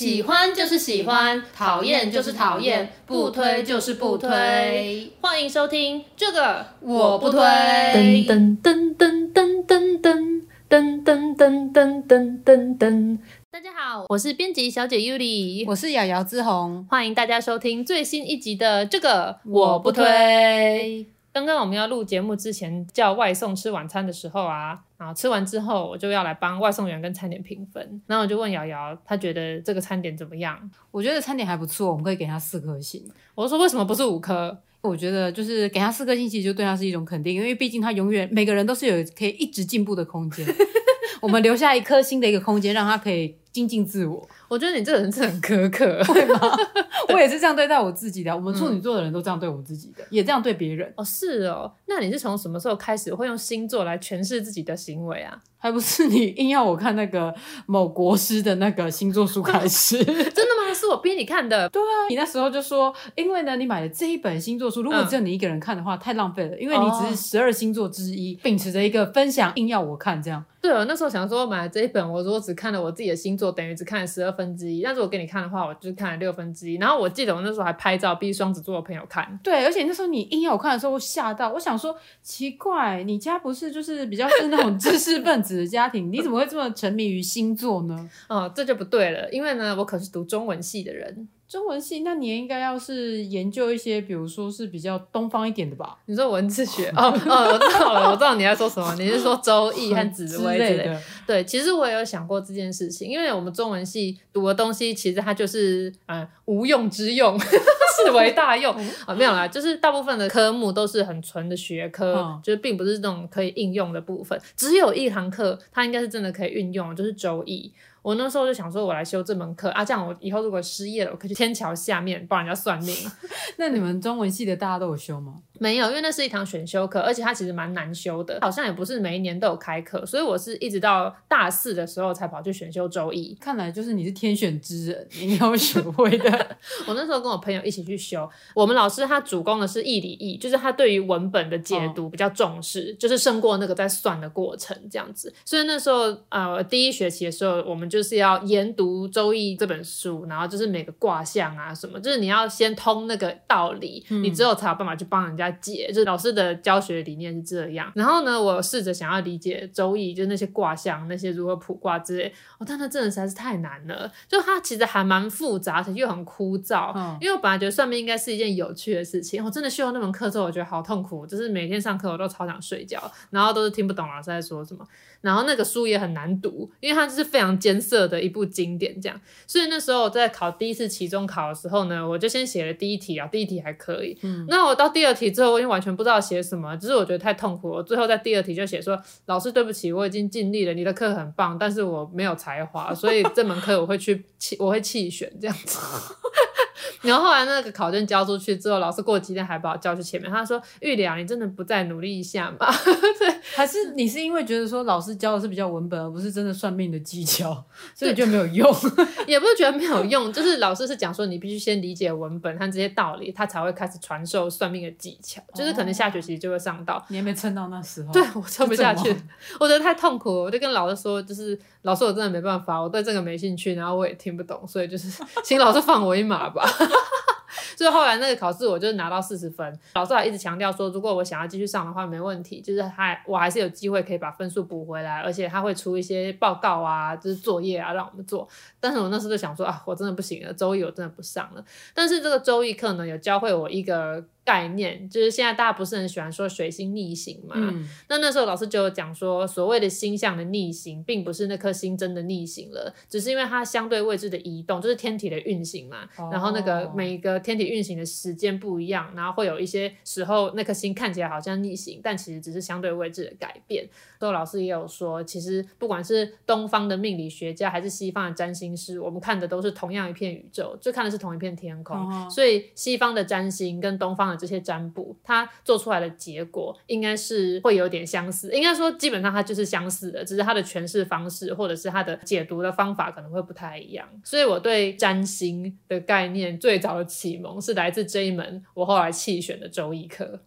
喜欢就是喜欢，讨厌就是讨厌，不推就是不推。欢迎收听这个我不推。噔噔噔噔噔噔噔噔噔噔噔噔噔噔。大家好，我是编辑小姐 Yuli，我是瑶瑶之红，欢迎大家收听最新一集的这个我不推。刚刚我们要录节目之前叫外送吃晚餐的时候啊，然后吃完之后我就要来帮外送员跟餐点评分，然后我就问瑶瑶，她觉得这个餐点怎么样？我觉得餐点还不错，我们可以给他四颗星。我说为什么不是五颗？我觉得就是给他四颗星，其实就对他是一种肯定，因为毕竟他永远每个人都是有可以一直进步的空间，我们留下一颗星的一个空间，让他可以精进自我。我觉得你这个人是很苛刻，会吗？我也是这样对待我自己的。我们处女座的人都这样对我们自己的，嗯、也这样对别人。哦，是哦。那你是从什么时候开始会用星座来诠释自己的行为啊？还不是你硬要我看那个某国师的那个星座书开始？真的吗？是我逼你看的。对啊，你那时候就说，因为呢，你买了这一本星座书，如果只有你一个人看的话，嗯、太浪费了。因为你只是十二星座之一，秉持着一个分享，硬要我看这样。对啊，那时候想说买了这一本，我如果只看了我自己的星座，等于只看了十二分之一。但是我给你看的话，我就看了六分之一。然后我记得我那时候还拍照逼双子座的朋友看。对，而且那时候你硬要我看的时候，我吓到，我想说奇怪，你家不是就是比较是那种知识分子的家庭，你怎么会这么沉迷于星座呢？哦，这就不对了，因为呢，我可是读中文系的人。中文系，那你也应该要是研究一些，比如说是比较东方一点的吧？你说文字学？哦哦，我知道了，我知道你在说什么。你是说周易和紫微之类的？对，其实我也有想过这件事情，因为我们中文系读的东西，其实它就是嗯无用之用，视为大用啊、哦，没有啦，就是大部分的科目都是很纯的学科，嗯、就是并不是那种可以应用的部分。只有一堂课，它应该是真的可以运用，就是周易。我那时候就想说，我来修这门课啊，这样我以后如果失业了，我可以去天桥下面帮人家算命。那你们中文系的大家都有修吗？没有，因为那是一堂选修课，而且它其实蛮难修的，好像也不是每一年都有开课，所以我是一直到大四的时候才跑去选修周易。看来就是你是天选之人，你有学会的。我那时候跟我朋友一起去修，我们老师他主攻的是义理易，就是他对于文本的解读比较重视，哦、就是胜过那个在算的过程这样子。所以那时候呃第一学期的时候，我们就是要研读周易这本书，然后就是每个卦象啊什么，就是你要先通那个道理，嗯、你之后才有办法去帮人家。解，就是老师的教学理念是这样。然后呢，我试着想要理解周易，就是那些卦象，那些如何卜卦之类。哦，但那真的实在是太难了。就它其实还蛮复杂，而且又很枯燥。嗯。因为我本来觉得算命应该是一件有趣的事情。我真的修了那门课之后，我觉得好痛苦，就是每天上课我都超想睡觉，然后都是听不懂老师在说什么。然后那个书也很难读，因为它就是非常艰涩的一部经典，这样。所以那时候我在考第一次期中考的时候呢，我就先写了第一题啊，第一题还可以。嗯。那我到第二题之后，我已经完全不知道写什么，只是我觉得太痛苦了。我最后在第二题就写说：“老师，对不起，我已经尽力了，你的课很棒，但是我没有才华，所以这门课我会去弃，我会弃选这样子。”然后后来那个考卷交出去之后，老师过几天还把我叫去前面，他说：“玉良，你真的不再努力一下吗？” 对，还是你是因为觉得说老师教的是比较文本，而不是真的算命的技巧，所以就没有用？也不是觉得没有用，就是老师是讲说你必须先理解文本和这些道理，他才会开始传授算命的技巧。就是可能下学期就会上到，你还没撑到那时候，对，我撑不下去，我觉得太痛苦了，我就跟老师说，就是老师我真的没办法，我对这个没兴趣，然后我也听不懂，所以就是请老师放我一马吧。所以后来那个考试，我就拿到四十分。老师还一直强调说，如果我想要继续上的话，没问题，就是还我还是有机会可以把分数补回来，而且他会出一些报告啊，就是作业啊，让我们做。但是我那时候就想说啊，我真的不行了，周一我真的不上了。但是这个周一课呢，有教会我一个。概念就是现在大家不是很喜欢说水星逆行嘛？嗯、那那时候老师就有讲说，所谓的星象的逆行，并不是那颗星真的逆行了，只是因为它相对位置的移动，就是天体的运行嘛。哦、然后那个每一个天体运行的时间不一样，然后会有一些时候那颗星看起来好像逆行，但其实只是相对位置的改变。所以老师也有说，其实不管是东方的命理学家，还是西方的占星师，我们看的都是同样一片宇宙，就看的是同一片天空。哦、所以西方的占星跟东方这些占卜，它做出来的结果应该是会有点相似，应该说基本上它就是相似的，只是它的诠释方式或者是它的解读的方法可能会不太一样。所以我对占星的概念最早的启蒙是来自这一门我后来弃选的周易课。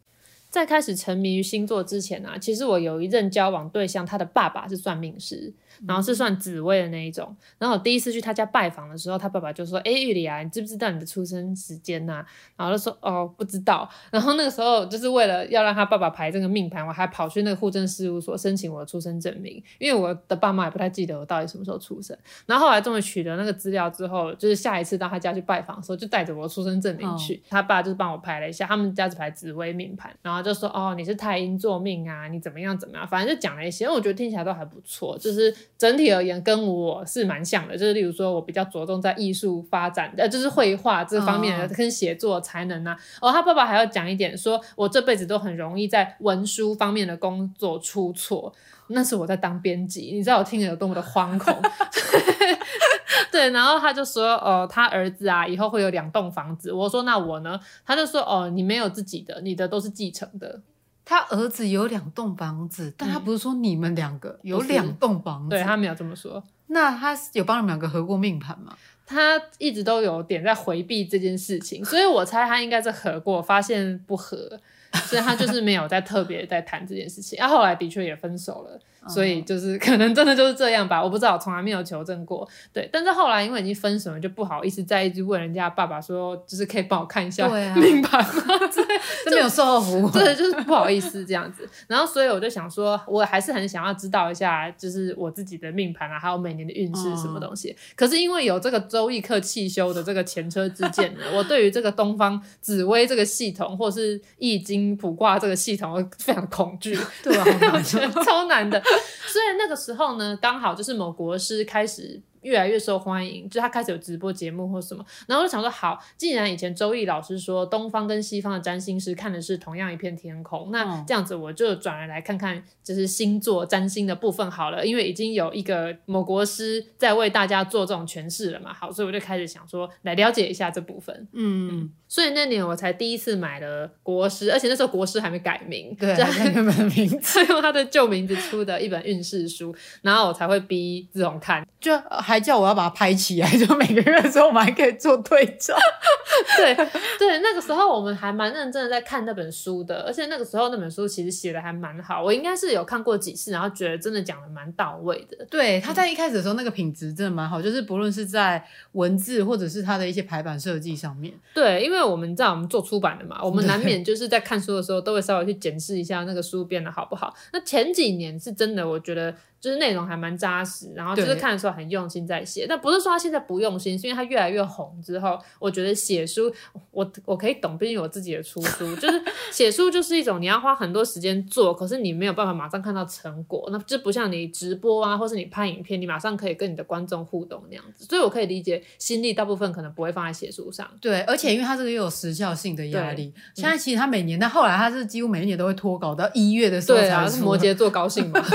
在开始沉迷于星座之前啊，其实我有一任交往对象，他的爸爸是算命师。然后是算紫微的那一种。然后我第一次去他家拜访的时候，他爸爸就说：“哎，玉里啊，你知不知道你的出生时间呐、啊？”然后就说：“哦，不知道。”然后那个时候就是为了要让他爸爸排这个命盘，我还跑去那个户政事务所申请我的出生证明，因为我的爸妈也不太记得我到底什么时候出生。然后后来终于取得那个资料之后，就是下一次到他家去拜访的时候，就带着我的出生证明去。哦、他爸就是帮我排了一下，他们家是排紫微命盘，然后就说：“哦，你是太阴坐命啊，你怎么样怎么样，反正就讲了一些。”因为我觉得听起来都还不错，就是整体而言跟我是蛮像的。就是例如说我比较着重在艺术发展，呃，就是绘画这方面的跟写作才能啊。哦，他爸爸还要讲一点，说我这辈子都很容易在文书方面的工作出错。那是我在当编辑，你知道我听了有多么的 惶恐。对，然后他就说，哦，他儿子啊，以后会有两栋房子。我说那我呢？他就说，哦，你没有自己的，你的都是继承的。他儿子有两栋房子，但他不是说你们两个有两栋房子，对，他没有这么说。那他有帮你们两个合过命盘吗？他一直都有点在回避这件事情，所以我猜他应该是合过，发现不合，所以他就是没有在特别在谈这件事情。啊，后来的确也分手了。所以就是可能真的就是这样吧，我不知道，从来没有求证过。对，但是后来因为已经分手了，就不好意思再一直问人家爸爸说，就是可以帮我看一下 命盘吗？对，真没有售后服务，对，就是不好意思这样子。然后所以我就想说，我还是很想要知道一下，就是我自己的命盘啊，还有每年的运势什么东西。可是因为有这个周易课汽修的这个前车之鉴呢，我对于这个东方紫薇这个系统，或是易经卜卦这个系统，我非常恐惧，对啊，我觉得超难的。所以那个时候呢，刚好就是某国师开始。越来越受欢迎，就他开始有直播节目或什么，然后我就想说，好，既然以前周易老师说东方跟西方的占星师看的是同样一片天空，那这样子我就转而来看看，就是星座占星的部分好了，因为已经有一个某国师在为大家做这种诠释了嘛，好，所以我就开始想说来了解一下这部分，嗯。嗯，所以那年我才第一次买了国师，而且那时候国师还没改名，对，还没改名字，用他的旧名字出的一本运势书，然后我才会逼这种看，就还叫我要把它拍起来，就每个月的时候我们还可以做对照。对对，那个时候我们还蛮认真的在看那本书的，而且那个时候那本书其实写的还蛮好，我应该是有看过几次，然后觉得真的讲的蛮到位的。对，他在一开始的时候那个品质真的蛮好，就是不论是在文字或者是他的一些排版设计上面。对，因为我们在我们做出版的嘛，我们难免就是在看书的时候都会稍微去检视一下那个书变得好不好。那前几年是真的，我觉得。就是内容还蛮扎实，然后就是看的时候很用心在写，但不是说他现在不用心，是因为他越来越红之后，我觉得写书我我可以懂，毕竟我自己的出书，就是写书就是一种你要花很多时间做，可是你没有办法马上看到成果，那就不像你直播啊，或是你拍影片，你马上可以跟你的观众互动那样子，所以我可以理解心力大部分可能不会放在写书上。对，而且因为他这个又有时效性的压力，现在其实他每年，但后来他是几乎每一年都会拖稿到一月的时候。对啊，是摩羯座高兴嘛。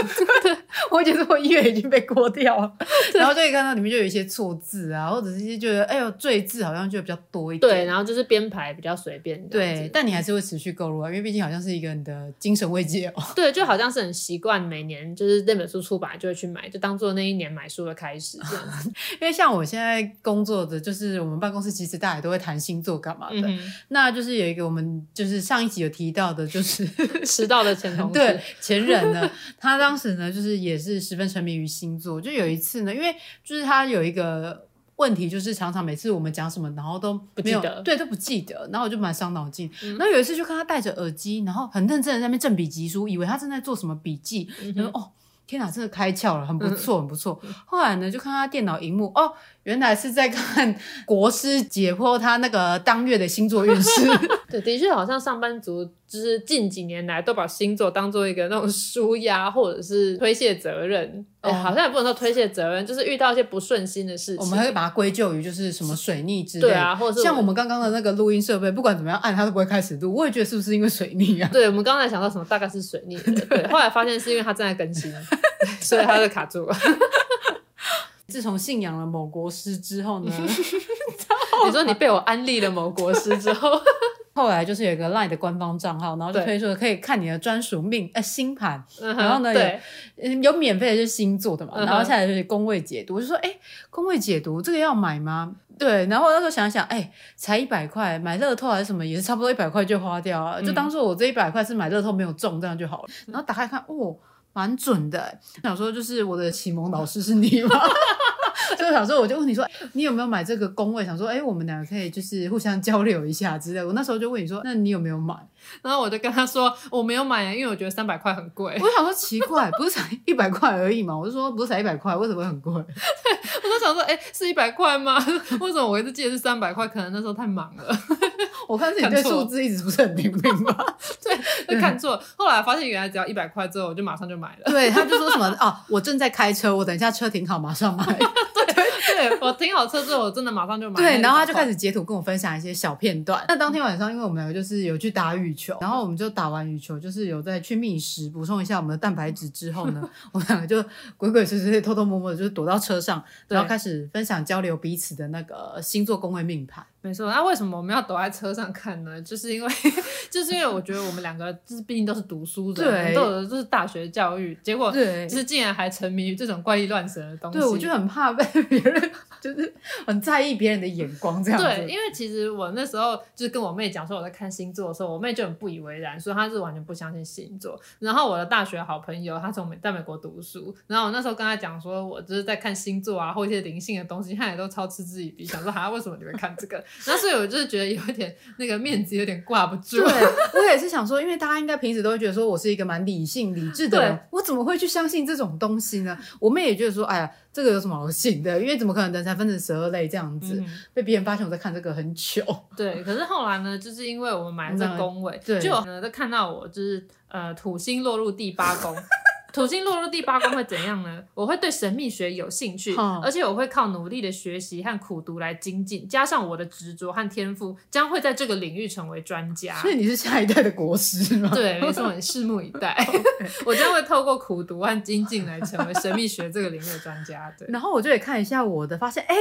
我觉得我音乐已经被过掉了，然后就可以看到里面就有一些错字啊，或者是一些觉得哎呦赘字好像就比较多一点。对，然后就是编排比较随便。对，但你还是会持续购入啊，因为毕竟好像是一个你的精神慰藉哦。对，就好像是很习惯每年就是那本书出版就会去买，就当做那一年买书的开始这样。因为像我现在工作的就是我们办公室，其实大家都会谈星座干嘛的。嗯、那就是有一个我们就是上一集有提到的，就是迟到的前同事对前人呢，他当时呢就是也是十分沉迷于星座。就有一次呢，因为就是他有一个问题，就是常常每次我们讲什么，然后都没有不记得，对，都不记得，然后我就蛮伤脑筋。嗯、然后有一次就看他戴着耳机，然后很认真的在那边正笔疾书，以为他正在做什么笔记。嗯、然后哦，天哪，真的开窍了，很不错，嗯、很不错。后来呢，就看他电脑荧幕，哦。原来是在看国师解剖他那个当月的星座运势。对，的确好像上班族就是近几年来都把星座当做一个那种舒压或者是推卸责任。哦，好像也不能说推卸责任，就是遇到一些不顺心的事情，我们还会把它归咎于就是什么水逆之类。对啊，或者是像我们刚刚的那个录音设备，不管怎么样按它都不会开始录。我也觉得是不是因为水逆啊？对，我们刚才想到什么，大概是水逆。对，后来发现是因为它正在更新，所以它就卡住了。自从信仰了某国师之后呢，你说你被我安利了某国师之后，后来就是有一个 LINE 的官方账号，然后就推出了可以看你的专属命呃星盘，然后呢对有有免费的就是星座的嘛，然后下来就是宫位解读，我就说哎宫位解读这个要买吗？对，然后那时候想想哎才一百块，买乐透还是什么也是差不多一百块就花掉了，就当做我这一百块是买乐透没有中这样就好了，然后打开看哦。蛮准的。想说就是我的启蒙老师是你吗？就想说我就问你说，你有没有买这个工位？想说，哎、欸，我们两个可以就是互相交流一下之类。我那时候就问你说，那你有没有买？然后我就跟他说我没有买，因为我觉得三百块很贵。我想说奇怪，不是才一百块而已嘛？我就说不是才一百块，为什么会很贵？对，我就想说，哎、欸，是一百块吗？为什么我一直记得是三百块？可能那时候太忙了。我看自己对数字一直不是很灵敏吧？对，就看错。后来发现原来只要一百块之后，我就马上就买了。对，他就说什么哦，我正在开车，我等一下车停好，马上买。对，我停好车之后，我真的马上就买。对，然后他就开始截图跟我分享一些小片段。那当天晚上，因为我们两个就是有去打羽球，然后我们就打完羽球，就是有在去觅食，补充一下我们的蛋白质之后呢，我们两个就鬼鬼祟祟、偷偷摸摸的，就是躲到车上，然后开始分享交流彼此的那个星座宫位命盘。没错，那为什么我们要躲在车上看呢？就是因为，就是因为我觉得我们两个就是毕竟都是读书的，对，都有的就是大学教育，结果就是竟然还沉迷于这种怪力乱神的东西。对，我就很怕被 别人，就是很在意别人的眼光这样子。对，因为其实我那时候就是跟我妹讲说我在看星座的时候，我妹就很不以为然，说她是完全不相信星座。然后我的大学好朋友，她从美在美国读书，然后我那时候跟她讲说我就是在看星座啊，或一些灵性的东西，她也都超嗤之以鼻，想说哈为什么你会看这个？那所以我就是觉得有一点那个面子有点挂不住。对，我也是想说，因为大家应该平时都会觉得说我是一个蛮理性理智的人，我怎么会去相信这种东西呢？我妹也觉得说，哎呀，这个有什么好信的？因为怎么可能人才分成十二类这样子？嗯、被别人发现我在看这个很糗。对，可是后来呢，就是因为我们买了这个宫位，对，就有人都看到我就是呃土星落入第八宫。土星落入第八宫会怎样呢？我会对神秘学有兴趣，哦、而且我会靠努力的学习和苦读来精进，加上我的执着和天赋，将会在这个领域成为专家。所以你是下一代的国师吗？对，没错，你拭目以待。我将会透过苦读和精进来成为神秘学这个领域的专家。对，然后我就得看一下我的，发现哎，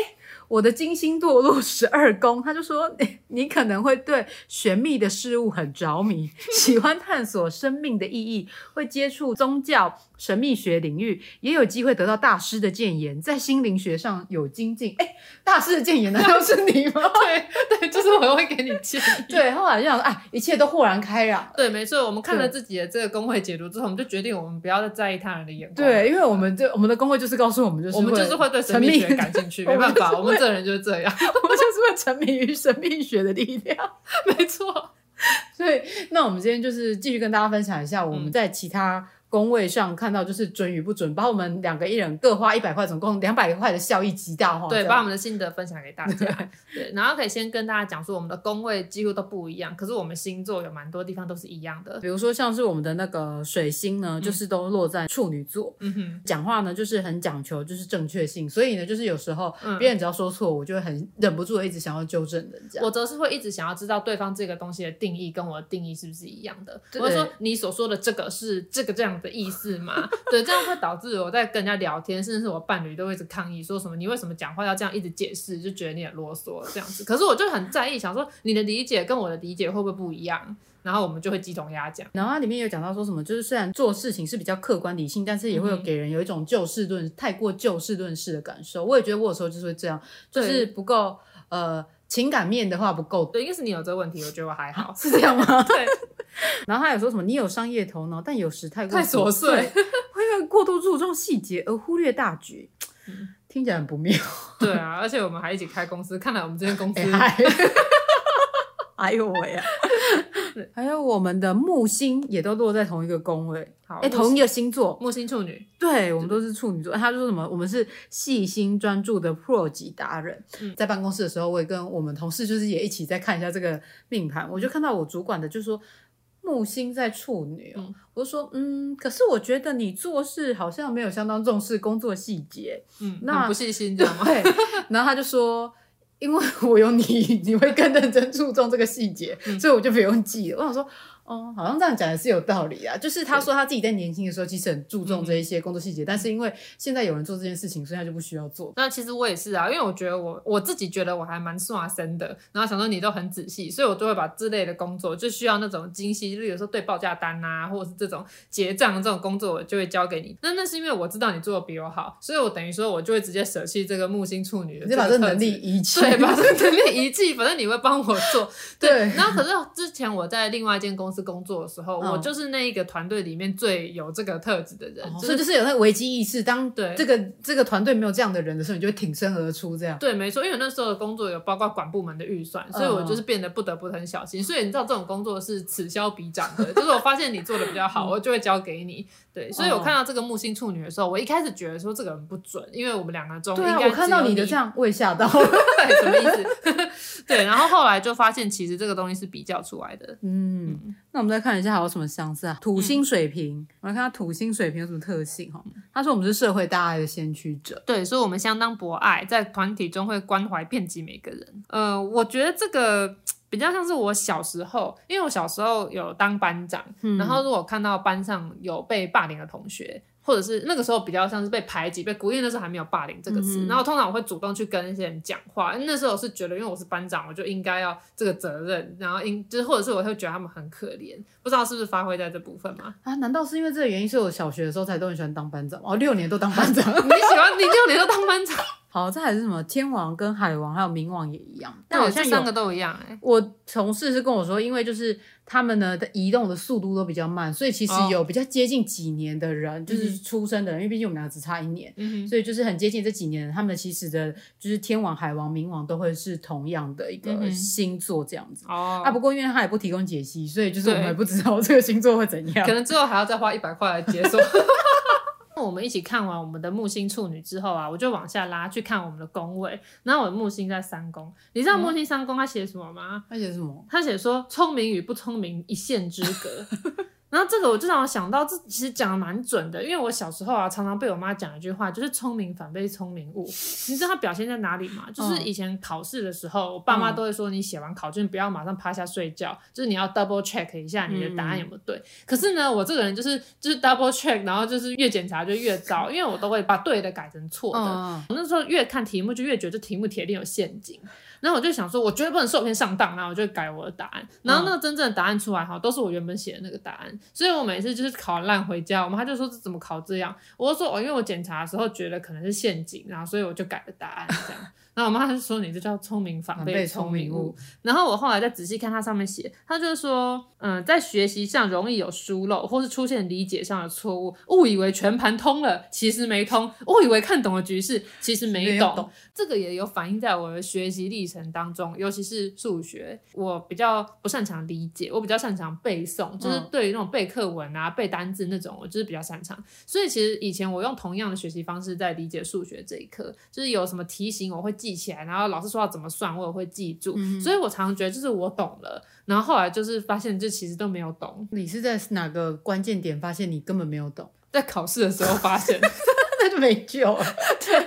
我的金星堕入十二宫，他就说你，你可能会对玄秘的事物很着迷，喜欢探索生命的意义，会接触宗教。神秘学领域也有机会得到大师的建言，在心灵学上有精进。哎，大师的建言难道是你吗？对对，就是我会给你建议。对，后来就想说，哎，一切都豁然开朗。对，没错，我们看了自己的这个工会解读之后，我们就决定我们不要再在意他人的眼光。对，因为我们这我们的工会就是告诉我们，就是我们就是会对神秘学感兴趣，没办法，我们这人就是这样，我们就是会沉迷于神秘学的力量。没错，所以那我们今天就是继续跟大家分享一下我们在其他。宫位上看到就是准与不准，把我们两个一人各花一百块，总共两百块的效益极大化。对，把我们的心得分享给大家。对，然后可以先跟大家讲说，我们的工位几乎都不一样，可是我们星座有蛮多地方都是一样的。比如说像是我们的那个水星呢，就是都落在处女座。嗯哼，讲话呢就是很讲求就是正确性，所以呢就是有时候别人只要说错，我就会很忍不住的一直想要纠正人家。我则是会一直想要知道对方这个东西的定义跟我的定义是不是一样的。我会说你所说的这个是这个这样的意思吗？对，这样会导致我在跟人家聊天，甚至是我伴侣都会一直抗议，说什么你为什么讲话要这样一直解释，就觉得你很啰嗦这样子。可是我就很在意，想说你的理解跟我的理解会不会不一样？然后我们就会鸡同鸭讲。然后它里面有讲到说什么，就是虽然做事情是比较客观理性，但是也会有给人有一种就事论、嗯、太过就事论事的感受。我也觉得我有时候就是会这样，就是不够呃情感面的话不够。对，应该是你有这个问题，我觉得我还好，是这样吗？对。然后他有说什么？你有商业头脑，但有时太过太琐碎，会因为过度注重细节而忽略大局，嗯、听起来很不妙。对啊，而且我们还一起开公司，看来我们这间公司，哎呦喂啊！还有我们的木星也都落在同一个宫位，好，哎，同一个星座，木星处女，对，我们都是处女座。他就说什么？我们是细心专注的 Pro 级达人。嗯、在办公室的时候，我也跟我们同事就是也一起在看一下这个命盘，我就看到我主管的就说。木星在处女哦，嗯、我就说，嗯，可是我觉得你做事好像没有相当重视工作细节，嗯，那不细心，这样吗？对。然后他就说，因为我有你，你会更认真注重这个细节，嗯、所以我就不用记了。我想说。哦，好像这样讲也是有道理啊。就是他说他自己在年轻的时候其实很注重这一些工作细节，嗯、但是因为现在有人做这件事情，所以他就不需要做。那其实我也是啊，因为我觉得我我自己觉得我还蛮算身的，然后想说你都很仔细，所以我就会把这类的工作就需要那种精细，就是有时候对报价单啊，或者是这种结账这种工作，我就会交给你。那那是因为我知道你做的比我好，所以我等于说我就会直接舍弃这个木星处女的，你把这能力遗弃，对，把这能力遗弃，反正你会帮我做。对，对然后可是之前我在另外一间公司。司工作的时候，嗯、我就是那一个团队里面最有这个特质的人，哦、就是、所以就是有那个危机意识。当对这个这个团队没有这样的人的时候，你就会挺身而出，这样。对，没错，因为那时候的工作有包括管部门的预算，所以我就是变得不得不很小心。嗯、所以你知道这种工作是此消彼长的，就是我发现你做的比较好，我就会交给你。对，所以我看到这个木星处女的时候，我一开始觉得说这个人不准，因为我们两个中。对啊，我看到你的这样，我也吓到了，什么意思？对，然后后来就发现其实这个东西是比较出来的。嗯，嗯，那我们再看一下还有什么相似啊？土星水平，嗯、我来看下土星水平有什么特性哈？他说我们是社会大爱的先驱者，对，所以我们相当博爱，在团体中会关怀遍及每个人。呃，我觉得这个。比较像是我小时候，因为我小时候有当班长，嗯、然后如果看到班上有被霸凌的同学，或者是那个时候比较像是被排挤、被孤立，那时候还没有霸凌这个词，嗯、然后通常我会主动去跟那些人讲话。那时候我是觉得，因为我是班长，我就应该要这个责任，然后应就是或者是我会觉得他们很可怜，不知道是不是发挥在这部分嘛？啊？难道是因为这个原因，所以我小学的时候才都很喜欢当班长？哦，六年都当班长，你喜欢你六年都当班长？好，这还是什么天王跟海王还有冥王也一样，但好像三个都一样哎、欸。我同事是跟我说，因为就是他们呢的移动的速度都比较慢，所以其实有比较接近几年的人，哦、就是出生的人，嗯、因为毕竟我们俩只差一年，嗯、所以就是很接近这几年，他们其实的就是天王、海王、冥王都会是同样的一个星座这样子。哦、嗯，啊，不过因为他也不提供解析，所以就是我们也不知道这个星座会怎样，可能之后还要再花一百块来解锁。我们一起看完我们的木星处女之后啊，我就往下拉去看我们的宫位。然后我的木星在三宫，你知道木星三宫他写什么吗？他写什么？他写说聪明与不聪明一线之隔。然后这个我就让我想到，这其实讲的蛮准的，因为我小时候啊，常常被我妈讲一句话，就是聪明反被聪明误。你知道它表现在哪里吗？就是以前考试的时候，我爸妈都会说，你写完考卷不要马上趴下睡觉，就是你要 double check 一下你的答案有没有对。可是呢，我这个人就是就是 double check，然后就是越检查就越糟，因为我都会把对的改成错的。我那时候越看题目就越觉得这题目铁定有陷阱。然后我就想说，我绝对不能受骗上当，然后我就改我的答案。然后那个真正的答案出来哈，都是我原本写的那个答案。所以我每次就是考烂回家，我妈就说这怎么考这样？我就说哦，因为我检查的时候觉得可能是陷阱，然后所以我就改了答案这样。然后我妈就说你这叫聪明反被聪明误。然后我后来再仔细看它上面写，它就是说，嗯，在学习上容易有疏漏，或是出现理解上的错误，误以为全盘通了，其实没通；误以为看懂了局势，其实没懂。没懂。这个也有反映在我的学习历程当中，尤其是数学，我比较不擅长理解，我比较擅长背诵，就是对于那种背课文啊、背单字那种，我就是比较擅长。所以其实以前我用同样的学习方式在理解数学这一课，就是有什么题型我会记起来，然后老师说要怎么算，我也会记住。嗯、所以我常常觉得就是我懂了，然后后来就是发现这其实都没有懂。你是在哪个关键点发现你根本没有懂？在考试的时候发现。那就没救了。对，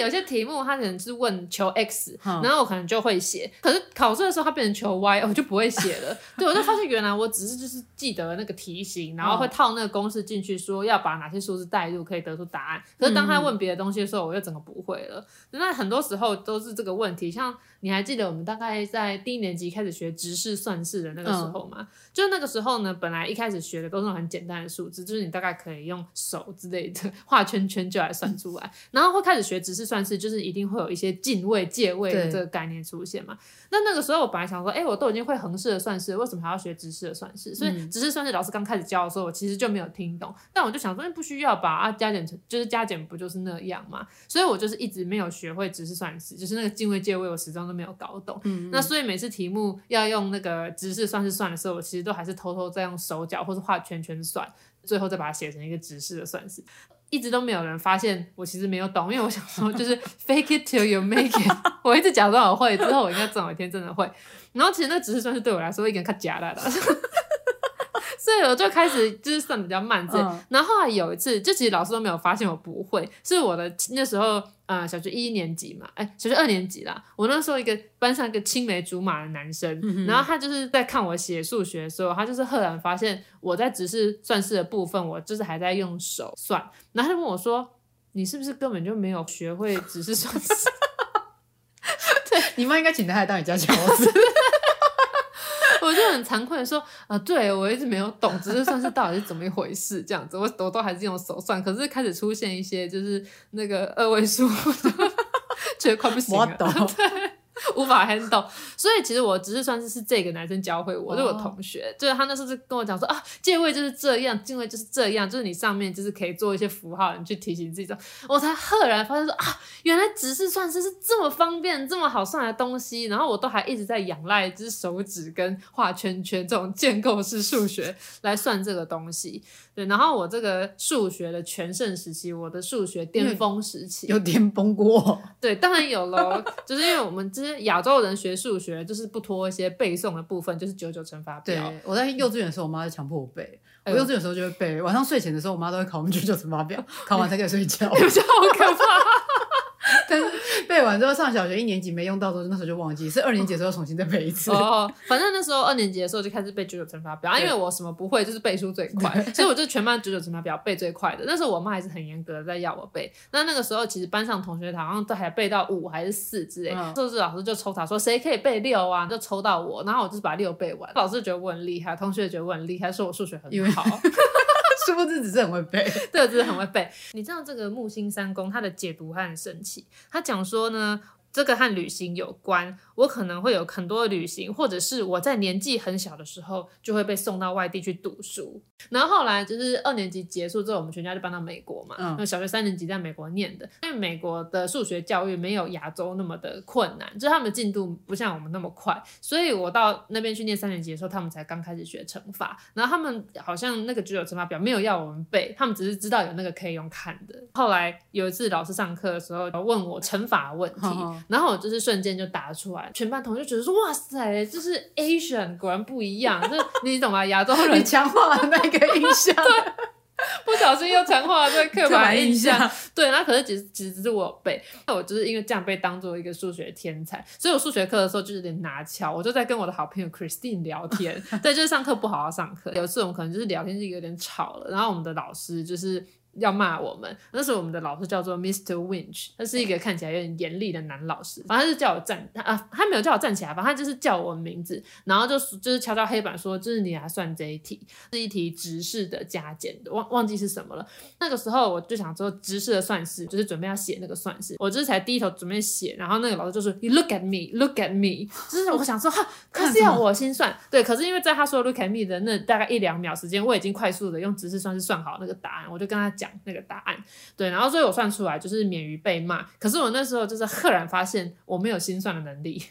有些题目它可能是问求 x，然后我可能就会写，可是考试的时候它变成求 y，我就不会写了。对，我就发现原来我只是就是记得那个题型，然后会套那个公式进去，说要把哪些数字代入可以得出答案。可是当他问别的东西的时候，我又整个不会了。那很多时候都是这个问题。像你还记得我们大概在低年级开始学直式算式的那个时候吗？就那个时候呢，本来一开始学的都是很简单的数字，就是你大概可以用手之类的画圈圈。就来算出来，然后会开始学直式算式，就是一定会有一些进位、借位的这个概念出现嘛。那那个时候我本来想说，哎，我都已经会横式的算式，为什么还要学直式的算式？所以直式算式老师刚开始教的时候，我其实就没有听懂。但我就想说，不需要吧？啊，加减成就是加减，不就是那样嘛？所以我就是一直没有学会直式算式，就是那个进位、借位，我始终都没有搞懂。那所以每次题目要用那个直式算式算的时候，我其实都还是偷偷在用手脚或是画圈圈算，最后再把它写成一个直式的算式。一直都没有人发现我其实没有懂，因为我想说就是 fake it till you make it，我一直假装我会，之后我应该总有一天真的会。然后其实那只是算是对我来说一点看假的。所以我就开始就是算比较慢，这然后后来有一次，就其实老师都没有发现我不会，是我的那时候，呃，小学一年级嘛，哎，小学二年级啦。我那时候一个班上一个青梅竹马的男生，嗯、然后他就是在看我写数学的时候，他就是赫然发现我在只是算式的部分，我就是还在用手算，然后他就问我说：“你是不是根本就没有学会只是算式？” 对，你妈应该请他来当你家教师。我就很惭愧的说，呃，对，我一直没有懂，只是算是到底是怎么一回事这样子，我我都还是用手算，可是开始出现一些就是那个二位数，觉得快不行了，对，无法 handle。所以其实我只是算是是这个男生教会我，就我同学，就是他那时候就跟我讲说啊，借位就是这样，进位就是这样，就是你上面就是可以做一些符号，你去提醒自己。我才赫然发现说啊，原来只是算是是这么方便、这么好算的东西。然后我都还一直在仰赖就是手指跟画圈圈这种建构式数学来算这个东西。对，然后我这个数学的全盛时期，我的数学巅峰时期有巅峰过。对，当然有喽，就是因为我们这些亚洲人学数学，就是不脱一些背诵的部分，就是九九乘法表。对，我在幼稚园的时候，我妈就强迫我背。我幼稚园的时候就会背，晚上睡前的时候，我妈都会考我们九九乘法表，考完才可以睡觉。你觉得好可怕。但 是背完之后上小学一年级没用到的时候，那时候就忘记，是二年级的时候重新再背一次。哦，反正那时候二年级的时候就开始背九九乘法表，啊，因为我什么不会，就是背书最快，所以我就全班九九乘法表背最快的。那时候我妈还是很严格的在要我背。那那个时候其实班上同学好像都还背到五还是四之类，数、嗯、字老师就抽查说谁可以背六啊，就抽到我，然后我就是把六背完。老师觉得我很厉害，同学觉得我很厉害，说我数学很好。殊不知只是很会背，对，只是很会背。你知道这个木星三宫它的解读很神奇，他讲说呢，这个和旅行有关。我可能会有很多的旅行，或者是我在年纪很小的时候就会被送到外地去读书。然后后来就是二年级结束之后，我们全家就搬到美国嘛。嗯。那小学三年级在美国念的，因为美国的数学教育没有亚洲那么的困难，就是他们的进度不像我们那么快。所以我到那边去念三年级的时候，他们才刚开始学乘法。然后他们好像那个只有乘法表没有要我们背，他们只是知道有那个可以用看的。后来有一次老师上课的时候问我乘法问题，嗯，然后我就是瞬间就答出来。全班同学觉得说：“哇塞，就是 Asian 果然不一样，就是 你懂吗？亚洲人强化了那个印象，对，不小心又强化了这个刻板印象。对，那可是其实其实只是我有背，那我就是因为这样被当做一个数学天才，所以我数学课的时候就有点拿翘。我就在跟我的好朋友 Christine 聊天，对，就是上课不好好上课。有一次我们可能就是聊天是有点吵了，然后我们的老师就是。要骂我们，那时候我们的老师叫做 Mr. Winch，他是一个看起来有点严厉的男老师，反正他就叫我站，他啊，他没有叫我站起来，反正他就是叫我名字，然后就就是敲敲黑板说，就是你来算这一题，这一题直式的加减的，忘忘记是什么了。那个时候我就想说，直式的算式就是准备要写那个算式，我就是才低头准备写，然后那个老师就说，You look at me, look at me，就是我想说，哈，可是要我先算，对，可是因为在他说 look at me 的那大概一两秒时间，我已经快速的用直式算式算好那个答案，我就跟他。讲那个答案，对，然后所以我算出来就是免于被骂。可是我那时候就是赫然发现我没有心算的能力，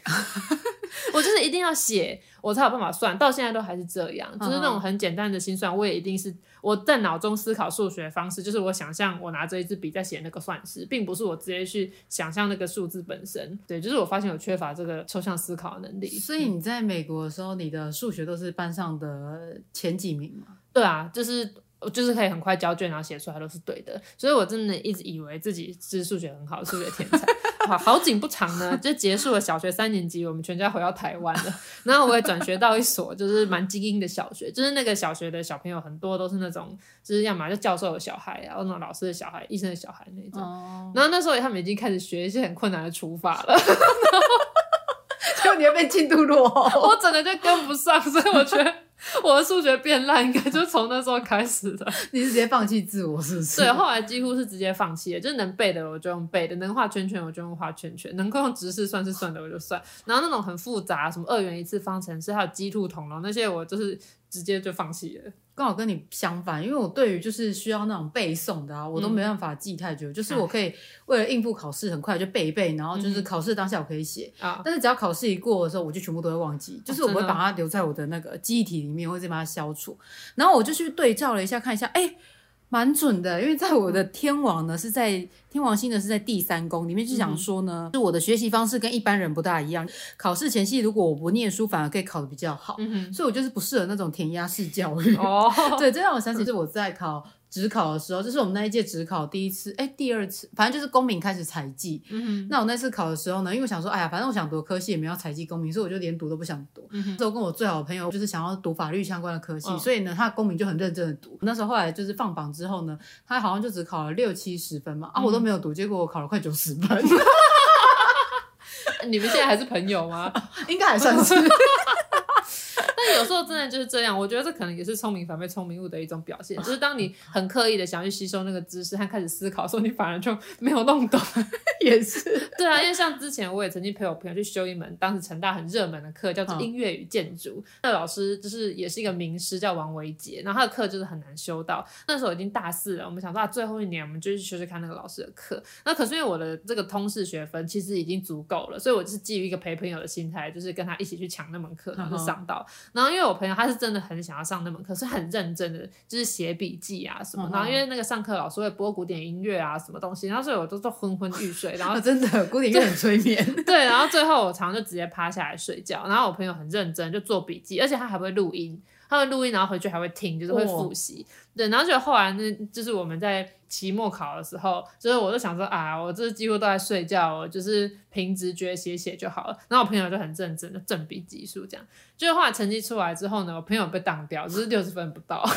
我就是一定要写，我才有办法算。到现在都还是这样，就是那种很简单的心算，我也一定是我在脑中思考数学方式，就是我想象我拿着一支笔在写那个算式，并不是我直接去想象那个数字本身。对，就是我发现我缺乏这个抽象思考的能力。所以你在美国的时候，你的数学都是班上的前几名吗？对啊，就是。我就是可以很快交卷，然后写出来都是对的，所以我真的一直以为自己是数学很好，数学天才。好，好景不长呢，就结束了小学三年级，我们全家回到台湾了。然后我也转学到一所就是蛮精英的小学，就是那个小学的小朋友很多都是那种，就是要么就教授的小孩然后那种老师的小孩、医生的小孩那种。Oh. 然后那时候他们已经开始学一些很困难的除法了，结果 你会被进度落后，我整个就跟不上，所以我觉得。我的数学变烂，应该就从那时候开始的。你是直接放弃自我，是不是？对，后来几乎是直接放弃了，就是能背的我就用背的，能画圈圈我就用画圈圈，能够用直式算式算的我就算。然后那种很复杂，什么二元一次方程式，还有鸡兔同笼那些，我就是直接就放弃了。刚好跟你相反，因为我对于就是需要那种背诵的啊，我都没办法记太久。嗯、就是我可以为了应付考试，很快就背一背，然后就是考试当下我可以写啊。嗯、但是只要考试一过的时候，我就全部都会忘记。就是我会把它留在我的那个记忆体里面，会再把它消除。然后我就去对照了一下，看一下，哎、欸。蛮准的，因为在我的天王呢，是在天王星呢是在第三宫里面，就想说呢，是、嗯、我的学习方式跟一般人不大一样。考试前夕，如果我不念书，反而可以考得比较好。嗯、所以我就是不适合那种填鸭式教育。哦，对，这让我想起是我在考。指考的时候，这是我们那一届职考第一次，哎，第二次，反正就是公民开始采计。嗯哼。那我那次考的时候呢，因为我想说，哎呀，反正我想读科系也没有采计公民，所以我就连读都不想读。嗯哼。之后跟我最好的朋友就是想要读法律相关的科系，哦、所以呢，他的公民就很认真的读。那时候后来就是放榜之后呢，他好像就只考了六七十分嘛，啊，我都没有读，结果我考了快九十分。你们现在还是朋友吗？应该还算是。有时候真的就是这样，我觉得这可能也是聪明反被聪明误的一种表现，就是当你很刻意的想去吸收那个知识，和开始思考的时候，你反而就没有弄懂。也是，对啊，因为像之前我也曾经陪我朋友去修一门当时成大很热门的课，叫做音乐与建筑。嗯、那老师就是也是一个名师，叫王维杰，然后他的课就是很难修到。那时候已经大四了，我们想说最后一年，我们就去修修看那个老师的课。那可是因为我的这个通识学分其实已经足够了，所以我就是基于一个陪朋友的心态，就是跟他一起去抢那门课，然后就上到。嗯、然后因为我朋友他是真的很想要上那门课，是很认真的，就是写笔记啊什么。嗯、然后因为那个上课老师会播古典音乐啊什么东西，然后所以我都都昏昏欲睡。然后 真的古典音乐很催眠。对，然后最后我常常就直接趴下来睡觉。然后我朋友很认真就做笔记，而且他还会录音，他会录音，然后回去还会听，就是会复习。哦、对，然后就后来呢，就是我们在期末考的时候，就是我就想说啊，我这几乎都在睡觉，我就是凭直觉写写就好了。然后我朋友就很认真的正笔记数，这样。就是后来成绩出来之后呢，我朋友被当掉，就是六十分不到。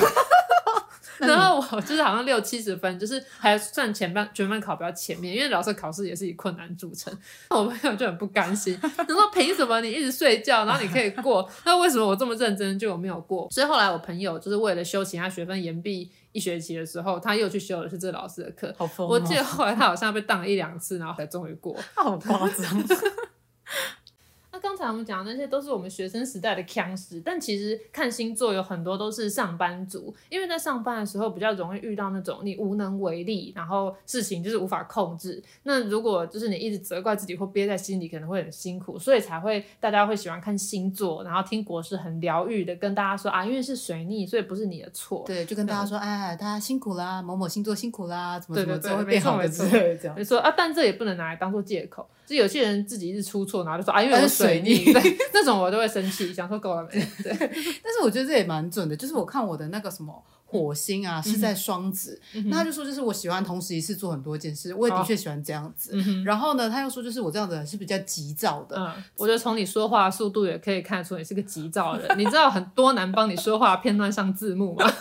然后我就是好像六七十分，就是还算前半全班考比较前面，因为老师考试也是以困难著称。我朋友就很不甘心，他说凭什么你一直睡觉，然后你可以过？那为什么我这么认真就没有过？所以后来我朋友就是为了修其他学分延毕一学期的时候，他又去修的是这老师的课。好疯哦！我记得后来他好像被当了一两次，然后才终于过。好夸张。刚才我们讲的那些都是我们学生时代的强势，但其实看星座有很多都是上班族，因为在上班的时候比较容易遇到那种你无能为力，然后事情就是无法控制。那如果就是你一直责怪自己或憋在心里，可能会很辛苦，所以才会大家会喜欢看星座，然后听国师很疗愈的跟大家说啊，因为是水逆，所以不是你的错。对，就跟大家说，哎，大家辛苦啦，某某星座辛苦啦，怎么怎么怎么会变好的之类这样。没错啊，但这也不能拿来当做借口。就有些人自己一直出错，然后就说啊，因为有水逆，对，那种我都会生气，想说够了没？对，但是我觉得这也蛮准的，就是我看我的那个什么火星啊是在双子，嗯、那他就说就是我喜欢同时一次做很多件事，我也的确喜欢这样子。哦、然后呢，他又说就是我这样子是比较急躁的。嗯，我觉得从你说话速度也可以看出你是个急躁的人。你知道很多难帮你说话片段上字幕吗？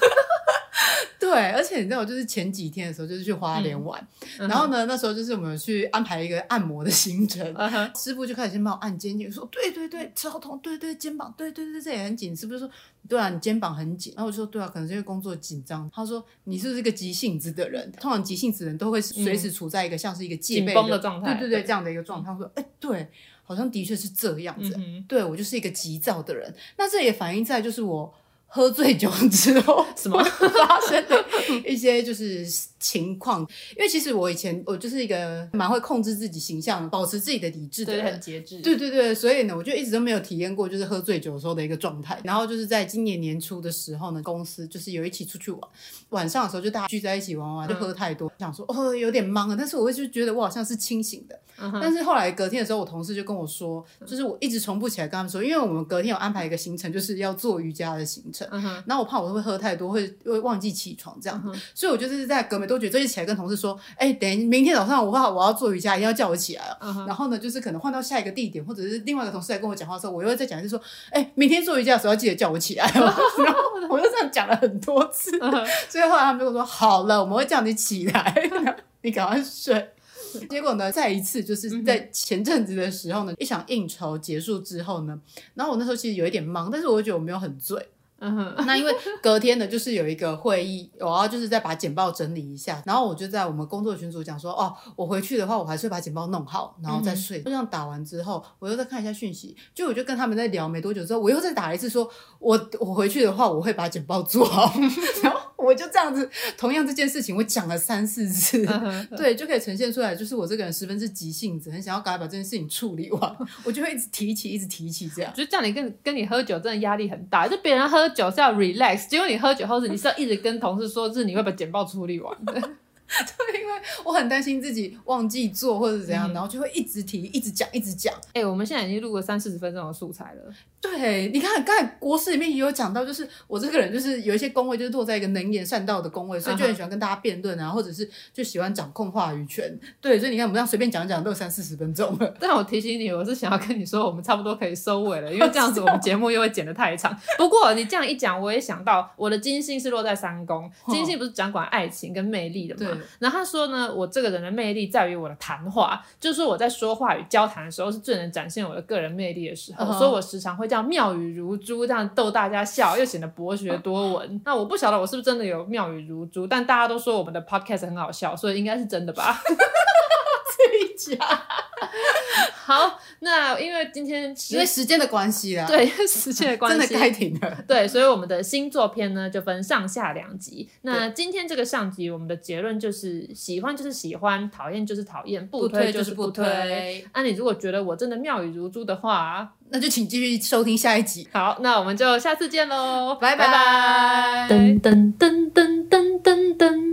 对，而且你知道，我就是前几天的时候，就是去花莲玩，嗯、然后呢，那时候就是我们去安排一个按摩的行程，嗯、师傅就开始先帮我按肩颈，说对对对，超痛，对对肩膀，对对对，这也很紧，师傅说对啊，你肩膀很紧，然后我就说对啊，可能是因为工作紧张。他说你是不是一个急性子的人？通常急性子的人都会随时处在一个像是一个戒备的、状态，对对对，这样的一个状态。我说哎，对，好像的确是这样子，嗯、对我就是一个急躁的人。那这也反映在就是我。喝醉酒之后，什么发生的一些就是情况？因为其实我以前我就是一个蛮会控制自己形象、保持自己的理智的很节制。对对对，所以呢，我就一直都没有体验过就是喝醉酒的时候的一个状态。然后就是在今年年初的时候呢，公司就是有一起出去玩，晚上的时候就大家聚在一起玩玩，就喝太多，嗯、想说哦有点懵了，但是我就觉得我好像是清醒的。嗯、但是后来隔天的时候，我同事就跟我说，就是我一直重复起来跟他们说，因为我们隔天有安排一个行程，就是要做瑜伽的行程。嗯哼，然后我怕我会喝太多，会会忘记起床这样，嗯、所以我就是在隔没多久就一起来跟同事说，哎、欸，等明天早上我怕我要做瑜伽，一定要叫我起来了。嗯、然后呢，就是可能换到下一个地点，或者是另外一个同事来跟我讲话的时候，我又会再讲一次说，哎、欸，明天做瑜伽的时候要记得叫我起来。然后我就这样讲了很多次，嗯、所以后来他们就说，好了，我们会叫你起来，你赶快睡。结果呢，再一次就是在前阵子的时候呢，一场应酬结束之后呢，然后我那时候其实有一点忙，但是我觉得我没有很醉。嗯哼，那因为隔天呢，就是有一个会议，我要就是再把简报整理一下，然后我就在我们工作群组讲说，哦，我回去的话，我还是把简报弄好，然后再睡。就这样打完之后，我又再看一下讯息，就我就跟他们在聊没多久之后，我又再打一次说，我我回去的话，我会把简报做好，然后我就这样子，同样这件事情我讲了三四次，对，就可以呈现出来，就是我这个人十分之急性子，很想要赶快把这件事情处理完，我就会一直提起，一直提起这样。就叫你跟跟你喝酒，真的压力很大，就别人喝。酒是要 relax，结果你喝酒后是你是要一直跟同事说，是你会把简报处理完的。对，因为我很担心自己忘记做或者怎样，嗯、然后就会一直提、一直讲、一直讲。哎、欸，我们现在已经录了三四十分钟的素材了。对，你看刚才国师里面也有讲到，就是我这个人就是有一些工位就是落在一个能言善道的工位，所以就很喜欢跟大家辩论啊，或者是就喜欢掌控话语权。对，所以你看我们这样随便讲讲都有三四十分钟了。但我提醒你，我是想要跟你说，我们差不多可以收尾了，因为 这样子我们节目又会剪得太长。不过你这样一讲，我也想到我的金星是落在三宫，金星不是掌管爱情跟魅力的吗？然后他说呢，我这个人的魅力在于我的谈话，就是说我在说话与交谈的时候是最能展现我的个人魅力的时候，uh -huh. 所以我时常会这样妙语如珠，这样逗大家笑，又显得博学多闻。Uh -huh. 那我不晓得我是不是真的有妙语如珠，但大家都说我们的 podcast 很好笑，所以应该是真的吧。自己讲。好，那因为今天因为时间的关系啦，对，因为时间的关系，真的该停了。对，所以我们的星座篇呢就分上下两集。那今天这个上集，我们的结论就是喜欢就是喜欢，讨厌就是讨厌，不推就是不推。那、啊、你如果觉得我真的妙语如珠的话，那就请继续收听下一集。好，那我们就下次见喽，拜拜。噔噔噔噔噔噔噔。噔